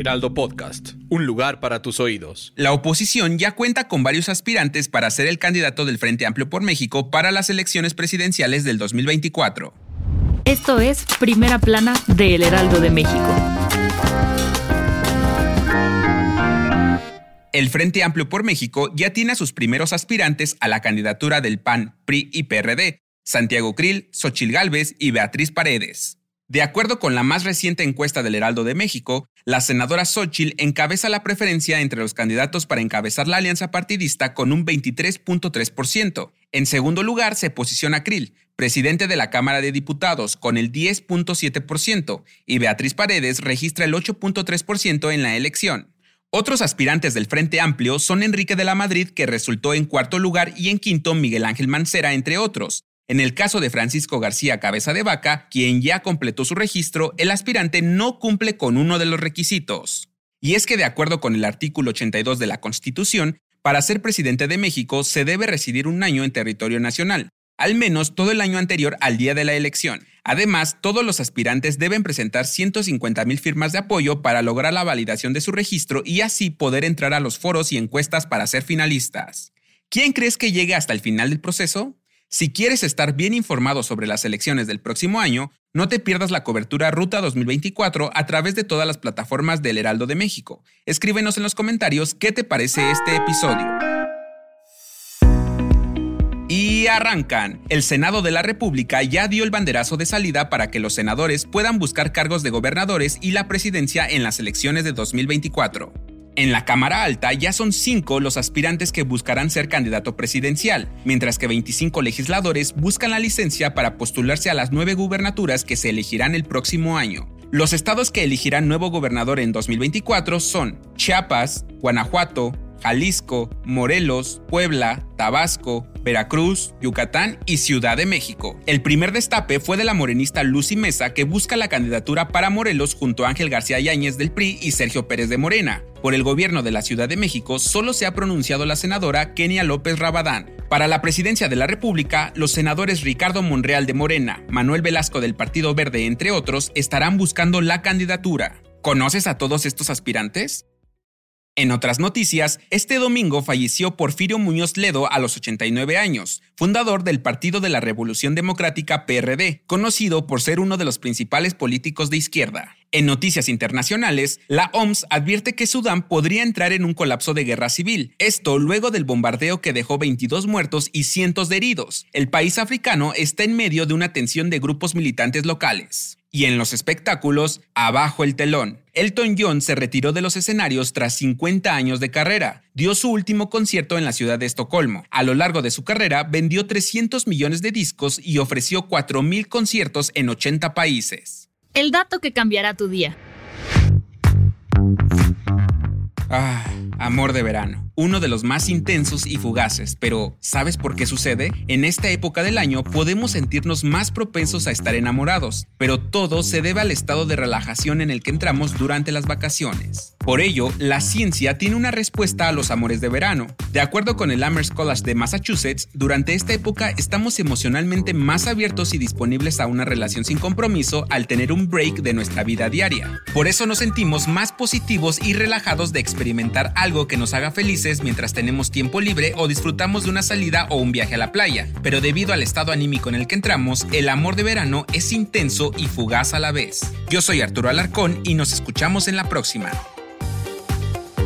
Heraldo Podcast, un lugar para tus oídos. La oposición ya cuenta con varios aspirantes para ser el candidato del Frente Amplio por México para las elecciones presidenciales del 2024. Esto es Primera Plana de El Heraldo de México. El Frente Amplio por México ya tiene a sus primeros aspirantes a la candidatura del PAN, PRI y PRD, Santiago Krill, Xochil Gálvez y Beatriz Paredes. De acuerdo con la más reciente encuesta del Heraldo de México, la senadora Xochitl encabeza la preferencia entre los candidatos para encabezar la alianza partidista con un 23.3%. En segundo lugar se posiciona Krill, presidente de la Cámara de Diputados, con el 10.7%, y Beatriz Paredes registra el 8.3% en la elección. Otros aspirantes del Frente Amplio son Enrique de la Madrid, que resultó en cuarto lugar, y en quinto Miguel Ángel Mancera, entre otros. En el caso de Francisco García Cabeza de Vaca, quien ya completó su registro, el aspirante no cumple con uno de los requisitos. Y es que de acuerdo con el artículo 82 de la Constitución, para ser presidente de México se debe residir un año en territorio nacional, al menos todo el año anterior al día de la elección. Además, todos los aspirantes deben presentar 150 mil firmas de apoyo para lograr la validación de su registro y así poder entrar a los foros y encuestas para ser finalistas. ¿Quién crees que llegue hasta el final del proceso? Si quieres estar bien informado sobre las elecciones del próximo año, no te pierdas la cobertura Ruta 2024 a través de todas las plataformas del Heraldo de México. Escríbenos en los comentarios qué te parece este episodio. Y arrancan. El Senado de la República ya dio el banderazo de salida para que los senadores puedan buscar cargos de gobernadores y la presidencia en las elecciones de 2024. En la Cámara Alta ya son cinco los aspirantes que buscarán ser candidato presidencial, mientras que 25 legisladores buscan la licencia para postularse a las nueve gubernaturas que se elegirán el próximo año. Los estados que elegirán nuevo gobernador en 2024 son Chiapas, Guanajuato, Jalisco, Morelos, Puebla, Tabasco, Veracruz, Yucatán y Ciudad de México. El primer destape fue de la morenista Lucy Mesa que busca la candidatura para Morelos junto a Ángel García Yáñez del PRI y Sergio Pérez de Morena. Por el gobierno de la Ciudad de México solo se ha pronunciado la senadora Kenia López Rabadán. Para la presidencia de la República, los senadores Ricardo Monreal de Morena, Manuel Velasco del Partido Verde, entre otros, estarán buscando la candidatura. ¿Conoces a todos estos aspirantes? En otras noticias, este domingo falleció Porfirio Muñoz Ledo a los 89 años, fundador del Partido de la Revolución Democrática PRD, conocido por ser uno de los principales políticos de izquierda. En noticias internacionales, la OMS advierte que Sudán podría entrar en un colapso de guerra civil, esto luego del bombardeo que dejó 22 muertos y cientos de heridos. El país africano está en medio de una tensión de grupos militantes locales. Y en los espectáculos, abajo el telón. Elton John se retiró de los escenarios tras 50 años de carrera. Dio su último concierto en la ciudad de Estocolmo. A lo largo de su carrera vendió 300 millones de discos y ofreció 4.000 conciertos en 80 países. El dato que cambiará tu día. Ah, amor de verano uno de los más intensos y fugaces, pero ¿sabes por qué sucede? En esta época del año podemos sentirnos más propensos a estar enamorados, pero todo se debe al estado de relajación en el que entramos durante las vacaciones. Por ello, la ciencia tiene una respuesta a los amores de verano. De acuerdo con el Amherst College de Massachusetts, durante esta época estamos emocionalmente más abiertos y disponibles a una relación sin compromiso al tener un break de nuestra vida diaria. Por eso nos sentimos más positivos y relajados de experimentar algo que nos haga felices mientras tenemos tiempo libre o disfrutamos de una salida o un viaje a la playa, pero debido al estado anímico en el que entramos, el amor de verano es intenso y fugaz a la vez. Yo soy Arturo Alarcón y nos escuchamos en la próxima.